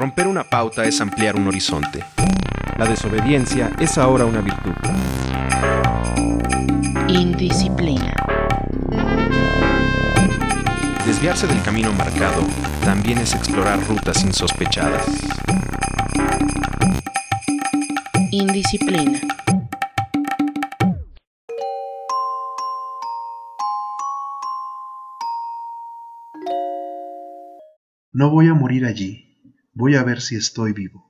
Romper una pauta es ampliar un horizonte. La desobediencia es ahora una virtud. Indisciplina. Desviarse del camino marcado también es explorar rutas insospechadas. Indisciplina. No voy a morir allí, voy a ver si estoy vivo.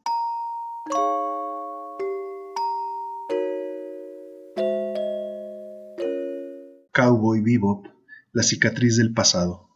Cowboy Bebop, la cicatriz del pasado.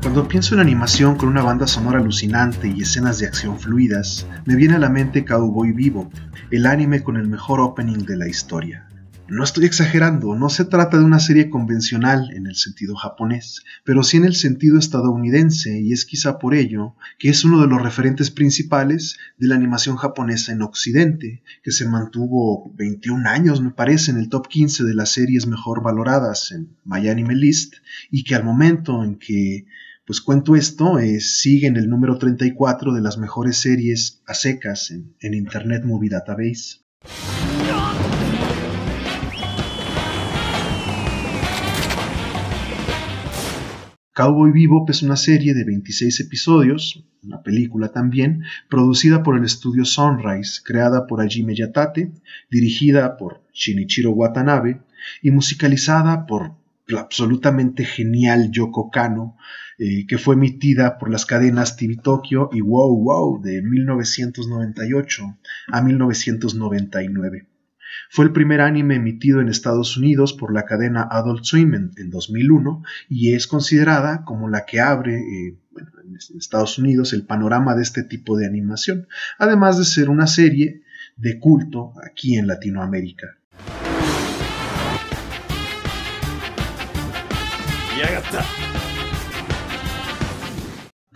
Cuando pienso en animación con una banda sonora alucinante y escenas de acción fluidas, me viene a la mente Cowboy Bebop, el anime con el mejor opening de la historia. No estoy exagerando, no se trata de una serie convencional en el sentido japonés, pero sí en el sentido estadounidense, y es quizá por ello que es uno de los referentes principales de la animación japonesa en Occidente, que se mantuvo 21 años, me parece, en el top 15 de las series mejor valoradas en My Anime List, y que al momento en que pues cuento esto, eh, sigue en el número 34 de las mejores series a secas en Internet Movie Database. Cowboy Bebop es una serie de 26 episodios, una película también, producida por el estudio Sunrise, creada por Hajime Yatate, dirigida por Shinichiro Watanabe y musicalizada por la absolutamente genial Yoko Kano, eh, que fue emitida por las cadenas TV Tokyo y Wow Wow de 1998 a 1999. Fue el primer anime emitido en Estados Unidos por la cadena Adult Swim en, 2001 y es considerada como la que abre eh, en Estados Unidos el panorama de este tipo de animación, además de ser una serie de culto aquí en Latinoamérica.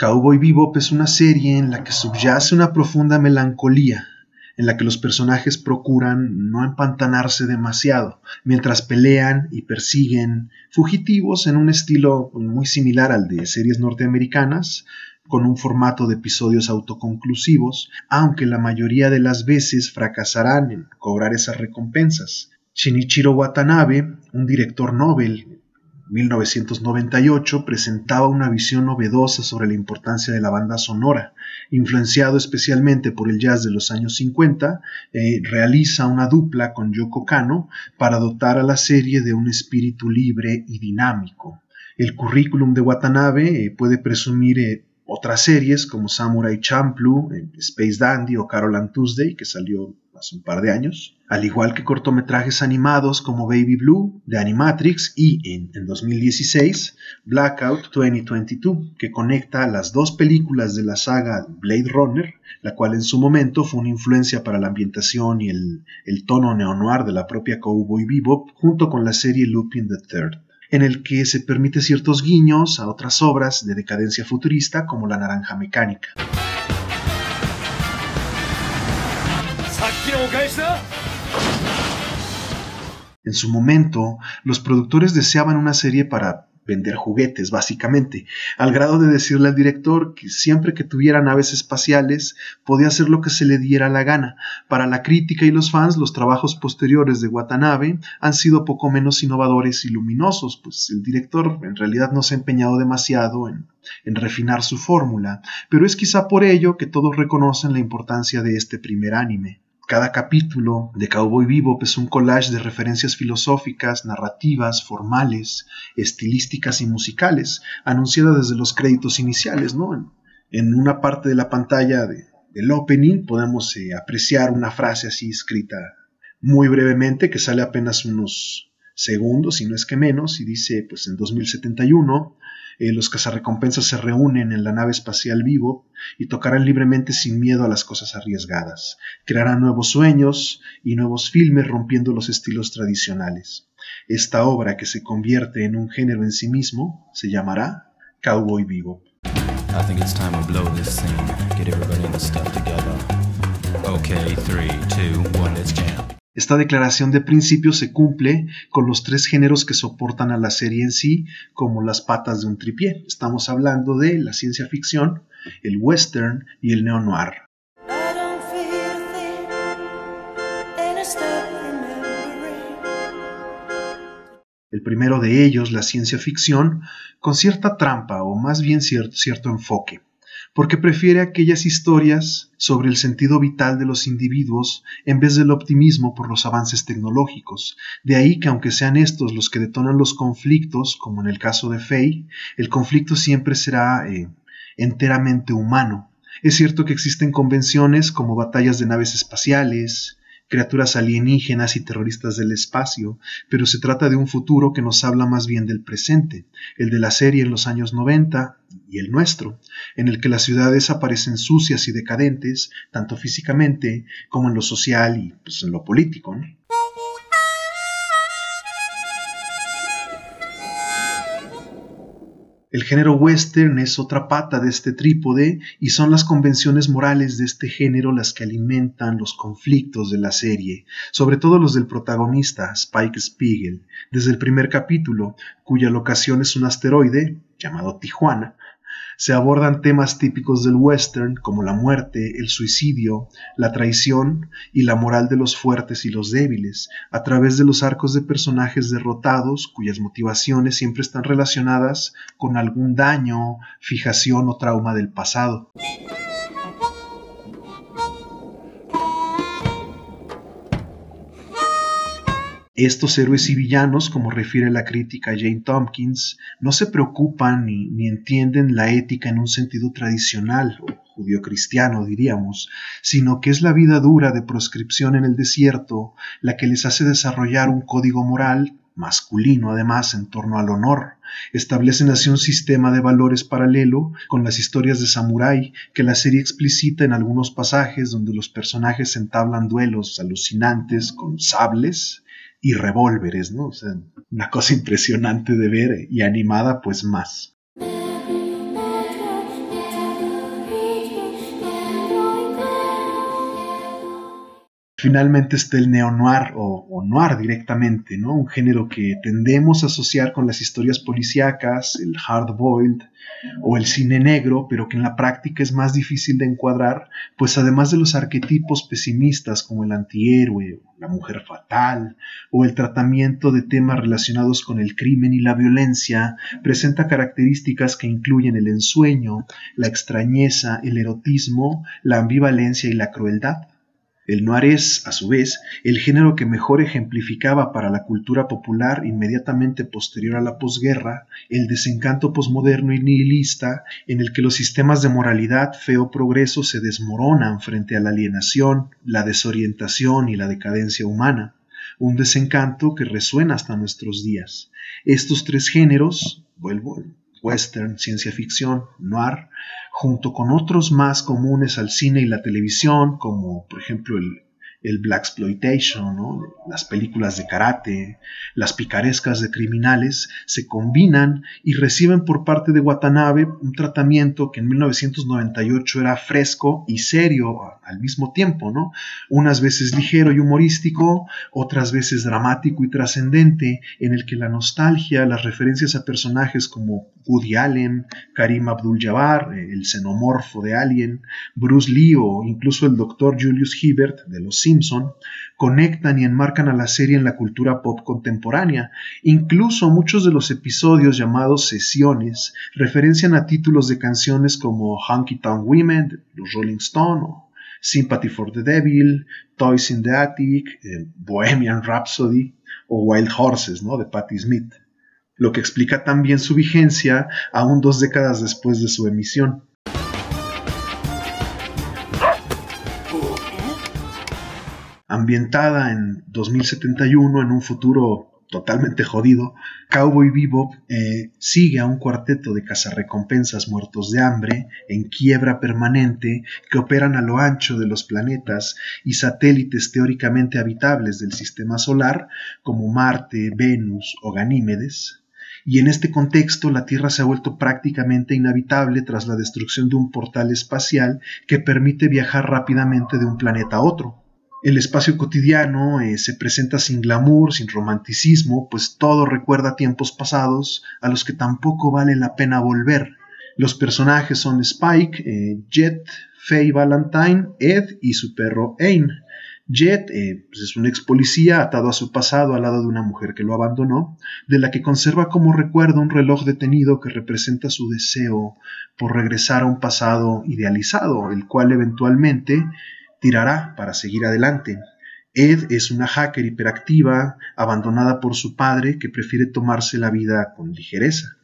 Cowboy Bebop es una serie en la que subyace una profunda melancolía, en la que los personajes procuran no empantanarse demasiado, mientras pelean y persiguen fugitivos en un estilo muy similar al de series norteamericanas, con un formato de episodios autoconclusivos, aunque la mayoría de las veces fracasarán en cobrar esas recompensas. Shinichiro Watanabe, un director Nobel 1998 presentaba una visión novedosa sobre la importancia de la banda sonora. Influenciado especialmente por el jazz de los años 50, eh, realiza una dupla con Yoko Kano para dotar a la serie de un espíritu libre y dinámico. El currículum de Watanabe eh, puede presumir eh, otras series como Samurai Champloo, Space Dandy o Carol Tuesday, que salió un par de años, al igual que cortometrajes animados como Baby Blue de Animatrix y en, 2016 Blackout 2022, que conecta las dos películas de la saga Blade Runner, la cual en su momento fue una influencia para la ambientación y el, el tono neo-noir de la propia Cowboy Bebop, junto con la serie Lupin the Third en el que se permite ciertos guiños a otras obras de decadencia futurista como La Naranja Mecánica. En su momento, los productores deseaban una serie para vender juguetes, básicamente, al grado de decirle al director que siempre que tuviera naves espaciales podía hacer lo que se le diera la gana. Para la crítica y los fans, los trabajos posteriores de Watanabe han sido poco menos innovadores y luminosos, pues el director en realidad no se ha empeñado demasiado en, en refinar su fórmula, pero es quizá por ello que todos reconocen la importancia de este primer anime. Cada capítulo de Cowboy Bebop es un collage de referencias filosóficas, narrativas, formales, estilísticas y musicales, anunciada desde los créditos iniciales, ¿no? En, una parte de la pantalla del opening podemos eh, apreciar una frase así escrita muy brevemente que sale apenas unos segundos, si no es que menos, y dice, pues en 2071 eh, los cazarrecompensas se reúnen en la nave espacial vivo y tocarán libremente sin miedo a las cosas arriesgadas. Crearán nuevos sueños y nuevos filmes rompiendo los estilos tradicionales. Esta obra, que se convierte en un género en sí mismo, se llamará Cowboy Vivo. Esta declaración de principio se cumple con los tres géneros que soportan a la serie en sí como las patas de un tripié. Estamos hablando de la ciencia ficción, el western y el neo-noir. El primero de ellos, la ciencia ficción, con cierta trampa o más bien cierto, enfoque porque prefiere aquellas historias sobre el sentido vital de los individuos en vez del optimismo por los avances tecnológicos. De ahí que aunque sean estos los que detonan los conflictos, como en el caso de Faye, el conflicto siempre será eh, enteramente humano. Es cierto que existen convenciones como batallas de naves espaciales, criaturas alienígenas y terroristas del espacio, pero se trata de un futuro que nos habla más bien del presente, el de la serie en los años 90 y el nuestro, en el que las ciudades aparecen sucias y decadentes, tanto físicamente como en lo social y pues, en lo político. El género western es otra pata de este trípode y son las convenciones morales de este género las que alimentan los conflictos de la serie, sobre todo los del protagonista, Spike Spiegel, desde el primer capítulo, cuya locación es un asteroide, llamado Tijuana, se abordan temas típicos del western como la muerte, el suicidio, la traición y la moral de los fuertes y los débiles, a través de los arcos de personajes derrotados cuyas motivaciones siempre están relacionadas con algún daño, fijación o trauma del pasado. Estos héroes y villanos, como refiere la crítica Jane Tompkins, no se preocupan ni, entienden la ética en un sentido tradicional o judío-cristiano, diríamos, sino que es la vida dura de proscripción en el desierto la que les hace desarrollar un código moral masculino además en torno al honor. Establecen así un sistema de valores paralelo con las historias de samurái que la serie explicita en algunos pasajes donde los personajes entablan duelos alucinantes con sables y revólveres, ¿no? O sea, una cosa impresionante de ver y animada pues más. Finalmente está el neo-noir o, noir directamente, ¿no? Un género que tendemos a asociar con las historias policíacas, el hard-boiled o el cine negro, pero que en la práctica es más difícil de encuadrar, pues además de los arquetipos pesimistas como el antihéroe, la mujer fatal o el tratamiento de temas relacionados con el crimen y la violencia, presenta características que incluyen el ensueño, la extrañeza, el erotismo, la ambivalencia y la crueldad. El noir es, a su vez, el género que mejor ejemplificaba para la cultura popular inmediatamente posterior a la posguerra el desencanto posmoderno y nihilista en el que los sistemas de moralidad, feo progreso se desmoronan frente a la alienación, la desorientación y la decadencia humana, un desencanto que resuena hasta nuestros días. Estos tres géneros, vuelvo, western, ciencia ficción, noir, junto con otros más comunes al cine y la televisión, como por ejemplo el, el Black Exploitation, las películas de karate, las picarescas de criminales, se combinan y reciben por parte de Watanabe un tratamiento que en 1998 era fresco y serio al mismo tiempo. Unas veces ligero y humorístico, otras veces dramático y trascendente, en el que la nostalgia, las referencias a personajes como Woody Allen, Karim Abdul-Jabbar, el xenomorfo de Alien, Bruce Lee o incluso el doctor Julius Hibbert de Los Simpson, conectan y enmarcan a la serie en la cultura pop contemporánea. Incluso muchos de los episodios llamados sesiones referencian a títulos de canciones como Honky Tonk Women, los Rolling Stones, Sympathy for the Devil, Toys in the Attic, eh, Bohemian Rhapsody o Wild Horses, ¿no? de Patti Smith, lo que explica también su vigencia aún dos décadas después de su emisión. Ambientada en 2071 en un futuro totalmente jodido, Cowboy Bebop eh, sigue a un cuarteto de cazarrecompensas muertos de hambre, en quiebra permanente, que operan a lo ancho de los planetas y satélites teóricamente habitables del sistema solar, como Marte, Venus o Ganímedes. Y en este contexto la Tierra se ha vuelto prácticamente inhabitable tras la destrucción de un portal espacial que permite viajar rápidamente de un planeta a otro. El espacio cotidiano eh, se presenta sin glamour, sin romanticismo, pues todo recuerda tiempos pasados a los que tampoco vale la pena volver. Los personajes son Spike, eh, Jet, Faye Valentine, Ed y su perro Ain. Jet eh, pues es un ex policía atado a su pasado al lado de una mujer que lo abandonó, de la que conserva como recuerdo un reloj detenido que representa su deseo por regresar a un pasado idealizado, el cual eventualmente tirará para seguir adelante. Ed es una hacker hiperactiva, abandonada por su padre, que prefiere tomarse la vida con ligereza.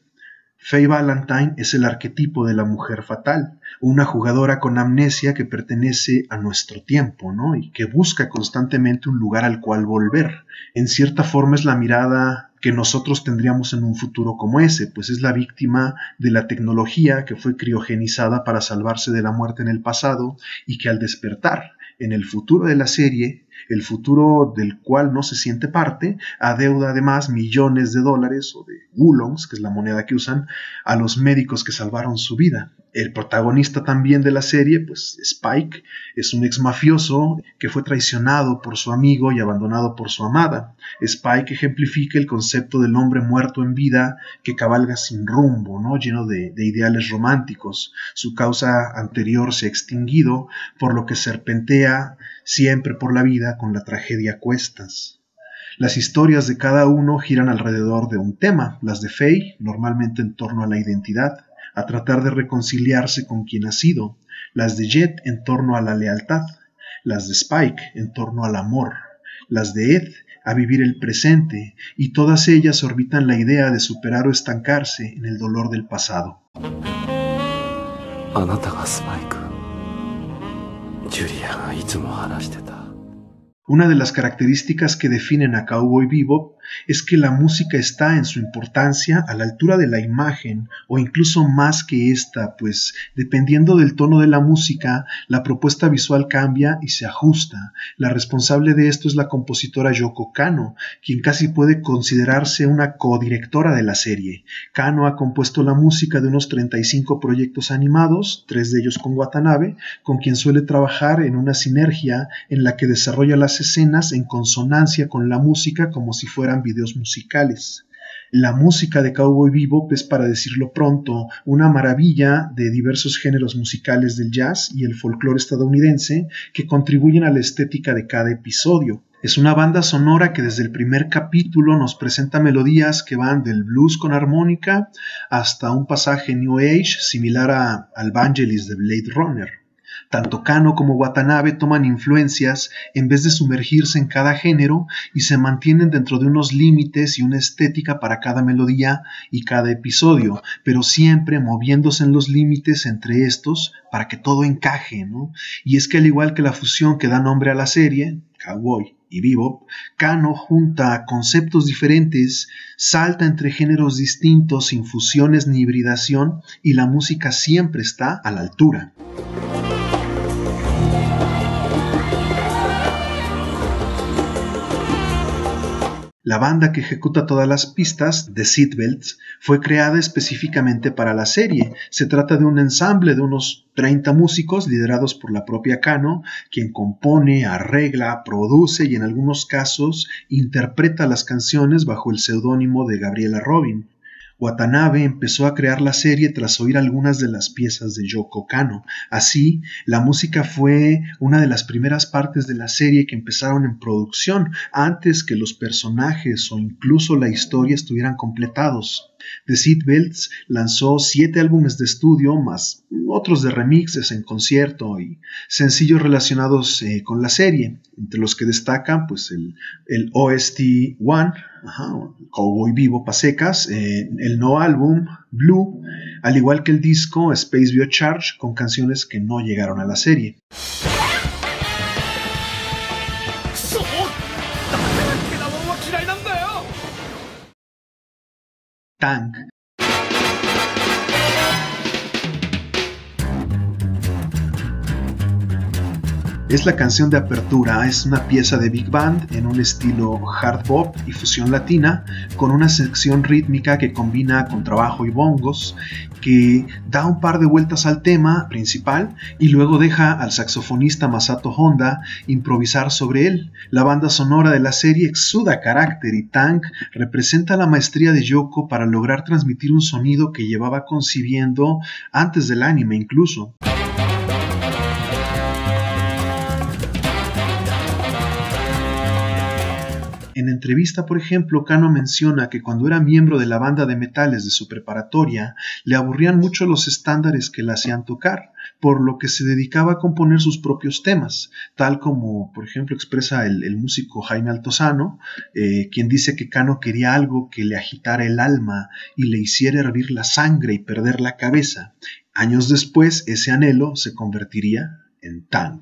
Faye Valentine es el arquetipo de la mujer fatal, una jugadora con amnesia que pertenece a nuestro tiempo, ¿no? Y que busca constantemente un lugar al cual volver. En cierta forma es la mirada que nosotros tendríamos en un futuro como ese, pues es la víctima de la tecnología que fue criogenizada para salvarse de la muerte en el pasado y que al despertar en el futuro de la serie el futuro del cual no se siente parte, adeuda además millones de dólares o de gulongs, que es la moneda que usan, a los médicos que salvaron su vida. El protagonista también de la serie, pues Spike, es un ex mafioso que fue traicionado por su amigo y abandonado por su amada. Spike ejemplifica el concepto del hombre muerto en vida que cabalga sin rumbo, ¿no? lleno de, de ideales románticos. Su causa anterior se ha extinguido, por lo que serpentea siempre por la vida con la tragedia a cuestas. Las historias de cada uno giran alrededor de un tema, las de Faye normalmente en torno a la identidad, a tratar de reconciliarse con quien ha sido, las de Jet en torno a la lealtad, las de Spike en torno al amor, las de Ed a vivir el presente, y todas ellas orbitan la idea de superar o estancarse en el dolor del pasado. Una de las características que definen a Cowboy Bebop es que la música está en su importancia a la altura de la imagen o incluso más que esta, pues dependiendo del tono de la música, la propuesta visual cambia y se ajusta. La responsable de esto es la compositora Yoko Kano, quien casi puede considerarse una codirectora de la serie. Kano ha compuesto la música de unos 35 proyectos animados, tres de ellos con Watanabe, con quien suele trabajar en una sinergia en la que desarrolla las escenas en consonancia con la música como si videos musicales. La música de Cowboy Bebop es, para decirlo pronto, una maravilla de diversos géneros musicales del jazz y el folclore estadounidense que contribuyen a la estética de cada episodio. Es una banda sonora que desde el primer capítulo nos presenta melodías que van del blues con armónica hasta un pasaje New Age similar a, al Vangelis de Blade Runner. Tanto Kano como Watanabe toman influencias en vez de sumergirse en cada género y se mantienen dentro de unos límites y una estética para cada melodía y cada episodio, pero siempre moviéndose en los límites entre estos para que todo encaje, ¿no? Y es que al igual que la fusión que da nombre a la serie, Cowboy y Bebop, Kano junta conceptos diferentes, salta entre géneros distintos sin fusiones ni hibridación y la música siempre está a la altura. La banda que ejecuta todas las pistas, The Seatbelts, fue creada específicamente para la serie. Se trata de un ensamble de unos 30 músicos liderados por la propia Kano, quien compone, arregla, produce y en algunos casos interpreta las canciones bajo el seudónimo de Gabriela Robin. Watanabe empezó a crear la serie tras oír algunas de las piezas de Yoko Kano. Así, la música fue una de las primeras partes de la serie que empezaron en producción antes que los personajes o incluso la historia estuvieran completados. The Seatbelts lanzó siete álbumes de estudio más otros de remixes en concierto y sencillos relacionados eh, con la serie, entre los que destacan pues el, OST One, Cowboy Vivo Pasecas, eh, el no álbum Blue, al igual que el disco Space Biocharge con canciones que no llegaron a la serie. Tank Es la canción de apertura, es una pieza de big band en un estilo hard bop y fusión latina, con una sección rítmica que combina con trabajo y bongos, que da un par de vueltas al tema principal y luego deja al saxofonista Masato Honda improvisar sobre él. La banda sonora de la serie exuda carácter y Tank representa la maestría de Yoko para lograr transmitir un sonido que llevaba concibiendo antes del anime incluso. En entrevista, por ejemplo, Kano menciona que cuando era miembro de la banda de metales de su preparatoria, le aburrían mucho los estándares que le hacían tocar, por lo que se dedicaba a componer sus propios temas, tal como, por ejemplo, expresa el, músico Jaime Altozano, eh, quien dice que Kano quería algo que le agitara el alma y le hiciera hervir la sangre y perder la cabeza. Años después, ese anhelo se convertiría en Tang.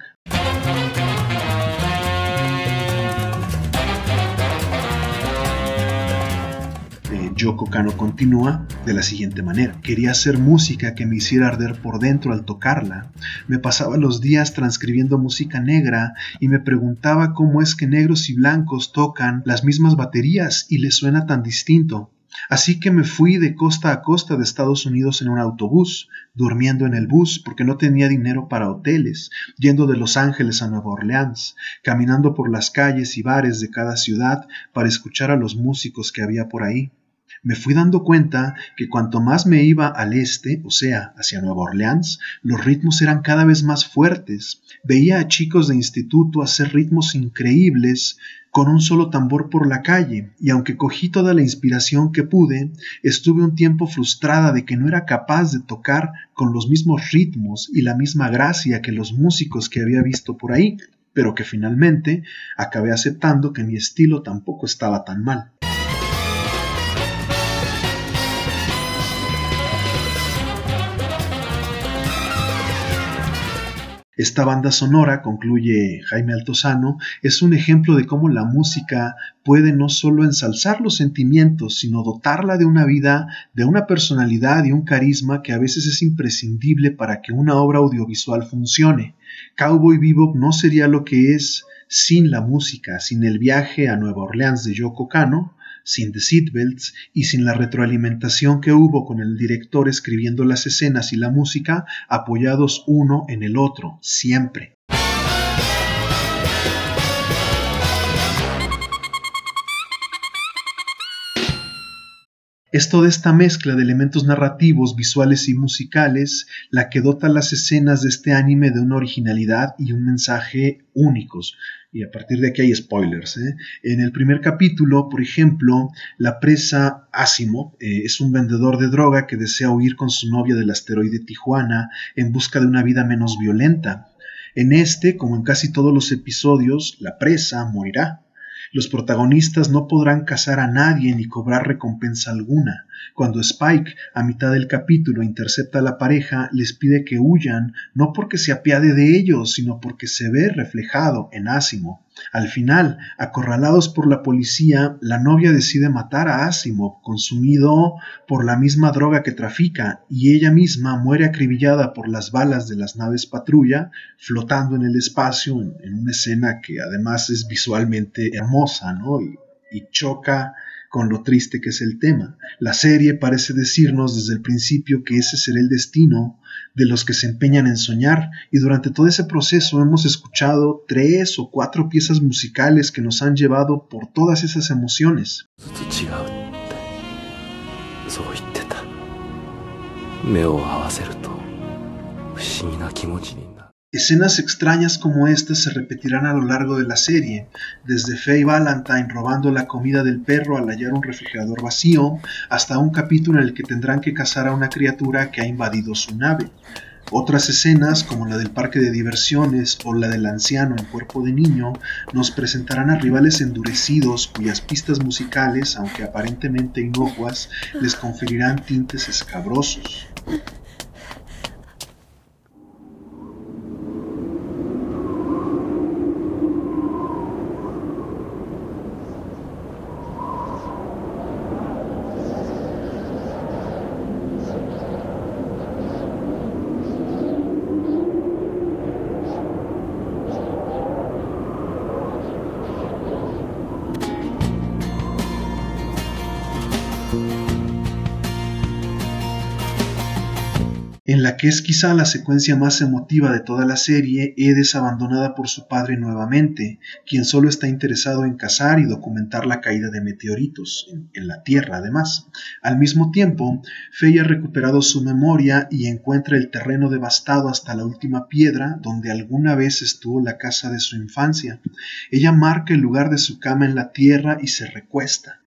Yoko Kano continúa de la siguiente manera. Quería hacer música que me hiciera arder por dentro al tocarla. Me pasaba los días transcribiendo música negra y me preguntaba cómo es que negros y blancos tocan las mismas baterías y les suena tan distinto. Así que me fui de costa a costa de Estados Unidos en un autobús, durmiendo en el bus porque no tenía dinero para hoteles, yendo de Los Ángeles a Nueva Orleans, caminando por las calles y bares de cada ciudad para escuchar a los músicos que había por ahí me fui dando cuenta que cuanto más me iba al este, o sea, hacia Nueva Orleans, los ritmos eran cada vez más fuertes. Veía a chicos de instituto hacer ritmos increíbles con un solo tambor por la calle, y aunque cogí toda la inspiración que pude, estuve un tiempo frustrada de que no era capaz de tocar con los mismos ritmos y la misma gracia que los músicos que había visto por ahí, pero que finalmente acabé aceptando que mi estilo tampoco estaba tan mal. Esta banda sonora, concluye Jaime Altozano, es un ejemplo de cómo la música puede no solo ensalzar los sentimientos, sino dotarla de una vida, de una personalidad y un carisma que a veces es imprescindible para que una obra audiovisual funcione. Cowboy Bebop no sería lo que es sin la música, sin el viaje a Nueva Orleans de Yoko Kano, sin The Seatbelts y sin la retroalimentación que hubo con el director escribiendo las escenas y la música, apoyados uno en el otro, siempre. Es toda esta mezcla de elementos narrativos, visuales y musicales la que dota las escenas de este anime de una originalidad y un mensaje únicos. Y a partir de aquí hay spoilers. ¿eh? En el primer capítulo, por ejemplo, la presa Asimo eh, es un vendedor de droga que desea huir con su novia del asteroide Tijuana en busca de una vida menos violenta. En este, como en casi todos los episodios, la presa morirá. Los protagonistas no podrán cazar a nadie ni cobrar recompensa alguna. Cuando Spike, a mitad del capítulo, intercepta a la pareja, les pide que huyan, no porque se apiade de ellos, sino porque se ve reflejado en Asimo. Al final, acorralados por la policía, la novia decide matar a Asimov, consumido por la misma droga que trafica, y ella misma muere acribillada por las balas de las naves patrulla, flotando en el espacio en, una escena que además es visualmente hermosa, ¿no? y choca con lo triste que es el tema. La serie parece decirnos desde el principio que ese será el destino de los que se empeñan en soñar y durante todo ese proceso hemos escuchado tres o cuatro piezas musicales que nos han llevado por todas esas emociones. Escenas extrañas como estas se repetirán a lo largo de la serie, desde Faye Valentine robando la comida del perro al hallar un refrigerador vacío, hasta un capítulo en el que tendrán que cazar a una criatura que ha invadido su nave. Otras escenas, como la del parque de diversiones o la del anciano en cuerpo de niño, nos presentarán a rivales endurecidos cuyas pistas musicales, aunque aparentemente inocuas, les conferirán tintes escabrosos. Que es quizá la secuencia más emotiva de toda la serie, Ed es abandonada por su padre nuevamente, quien solo está interesado en cazar y documentar la caída de meteoritos, en, la Tierra además. Al mismo tiempo, Faye ha recuperado su memoria y encuentra el terreno devastado hasta la última piedra donde alguna vez estuvo la casa de su infancia. Ella marca el lugar de su cama en la Tierra y se recuesta.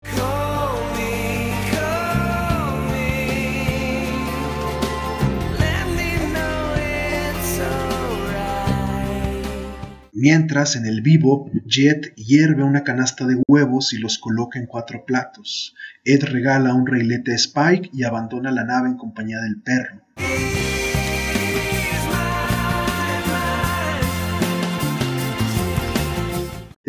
Mientras, en el vivo, Jet hierve una canasta de huevos y los coloca en cuatro platos. Ed regala un reilete a Spike y abandona la nave en compañía del perro.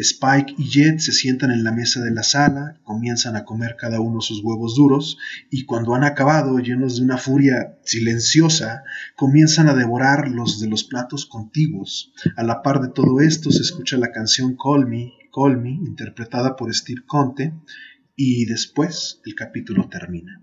Spike y Jet se sientan en la mesa de la sala, comienzan a comer cada uno sus huevos duros y cuando han acabado, llenos de una furia silenciosa, comienzan a devorar los de los platos contiguos. A la par de todo esto se escucha la canción Call Me, Call Me, interpretada por Steve Conte, y después el capítulo termina.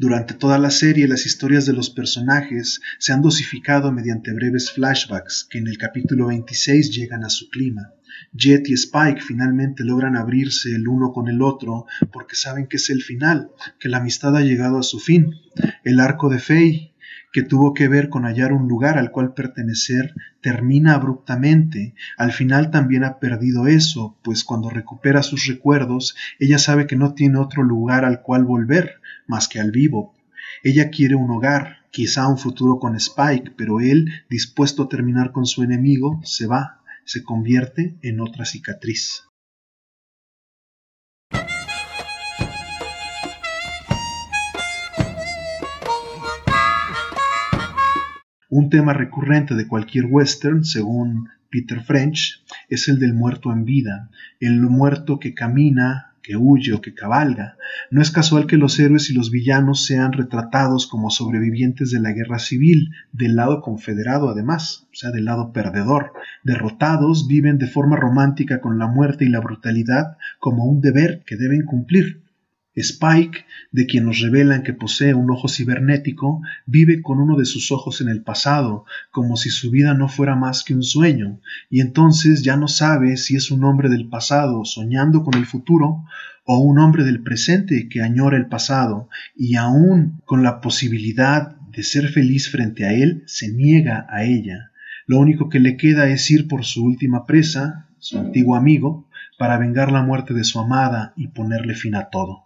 Durante toda la serie las historias de los personajes se han dosificado mediante breves flashbacks que en el capítulo 26 llegan a su clima. Jet y Spike finalmente logran abrirse el uno con el otro porque saben que es el final, que la amistad ha llegado a su fin. El arco de Faye, que tuvo que ver con hallar un lugar al cual pertenecer, termina abruptamente. Al final también ha perdido eso, pues cuando recupera sus recuerdos, ella sabe que no tiene otro lugar al cual volver más que al vivo. Ella quiere un hogar, quizá un futuro con Spike, pero él, dispuesto a terminar con su enemigo, se va, se convierte en otra cicatriz. Un tema recurrente de cualquier western, según Peter French, es el del muerto en vida, el muerto que camina que huye o que cabalga. No es casual que los héroes y los villanos sean retratados como sobrevivientes de la guerra civil, del lado confederado además, o sea, del lado perdedor. Derrotados viven de forma romántica con la muerte y la brutalidad como un deber que deben cumplir. Spike, de quien nos revelan que posee un ojo cibernético, vive con uno de sus ojos en el pasado, como si su vida no fuera más que un sueño, y entonces ya no sabe si es un hombre del pasado soñando con el futuro o un hombre del presente que añora el pasado, y aún con la posibilidad de ser feliz frente a él, se niega a ella. Lo único que le queda es ir por su última presa, su antiguo amigo, para vengar la muerte de su amada y ponerle fin a todo.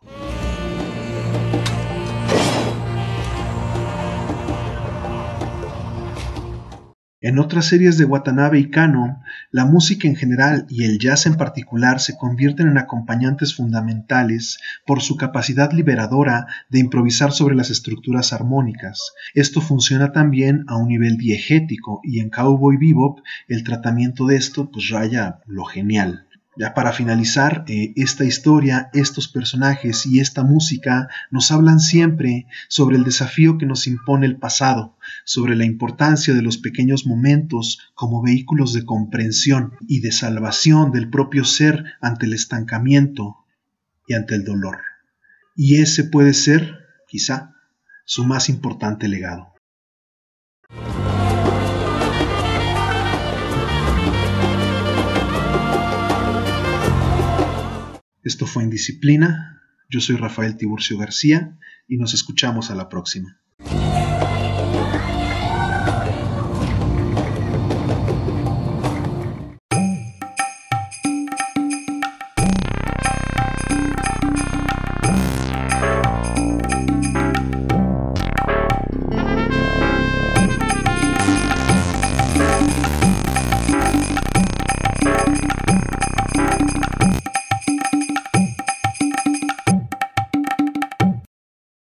En otras series de Watanabe y Kano, la música en general y el jazz en particular se convierten en acompañantes fundamentales por su capacidad liberadora de improvisar sobre las estructuras armónicas. Esto funciona también a un nivel diegético y en Cowboy Bebop el tratamiento de esto pues raya lo genial. Ya para finalizar, eh, esta historia, estos personajes y esta música nos hablan siempre sobre el desafío que nos impone el pasado, sobre la importancia de los pequeños momentos como vehículos de comprensión y de salvación del propio ser ante el estancamiento y ante el dolor. Y ese puede ser, quizá, su más importante legado. Esto fue Indisciplina. Yo soy Rafael Tiburcio García y nos escuchamos a la próxima.